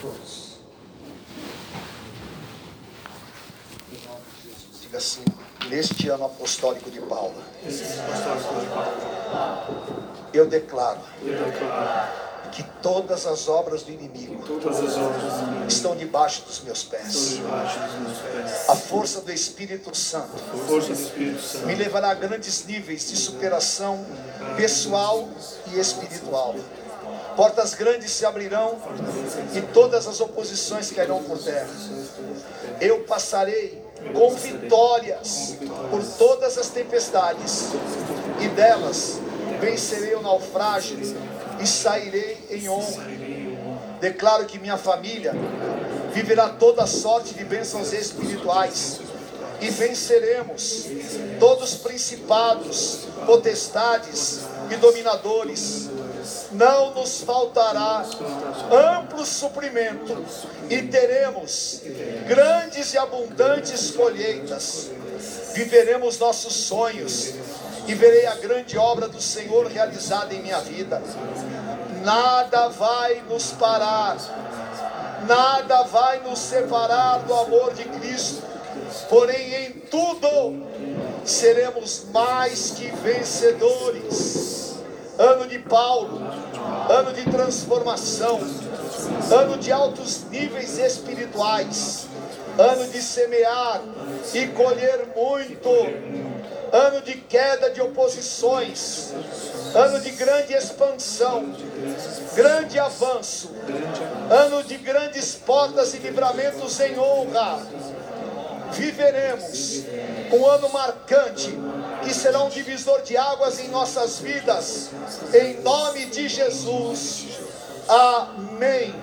todos. Em nome de Jesus. Diga assim, neste ano apostólico de Paulo, eu declaro eu declaro que todas as obras do inimigo estão debaixo dos meus pés. A força do Espírito Santo me levará a grandes níveis de superação pessoal e espiritual. Portas grandes se abrirão e todas as oposições cairão por terra. Eu passarei com vitórias por todas as tempestades e delas vencerei o naufrágio e sairei em honra. Declaro que minha família viverá toda sorte de bênçãos espirituais e venceremos todos os principados, potestades e dominadores. Não nos faltará amplo suprimento e teremos grandes e abundantes colheitas. Viveremos nossos sonhos e verei a grande obra do Senhor realizada em minha vida. Nada vai nos parar, nada vai nos separar do amor de Cristo, porém em tudo seremos mais que vencedores. Ano de Paulo, ano de transformação, ano de altos níveis espirituais, ano de semear e colher muito, ano de queda de oposições, ano de grande expansão, grande avanço, ano de grandes portas e livramentos em honra. Viveremos um ano marcante que será um divisor de águas em nossas vidas, em nome de Jesus. Amém.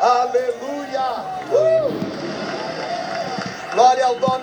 Aleluia.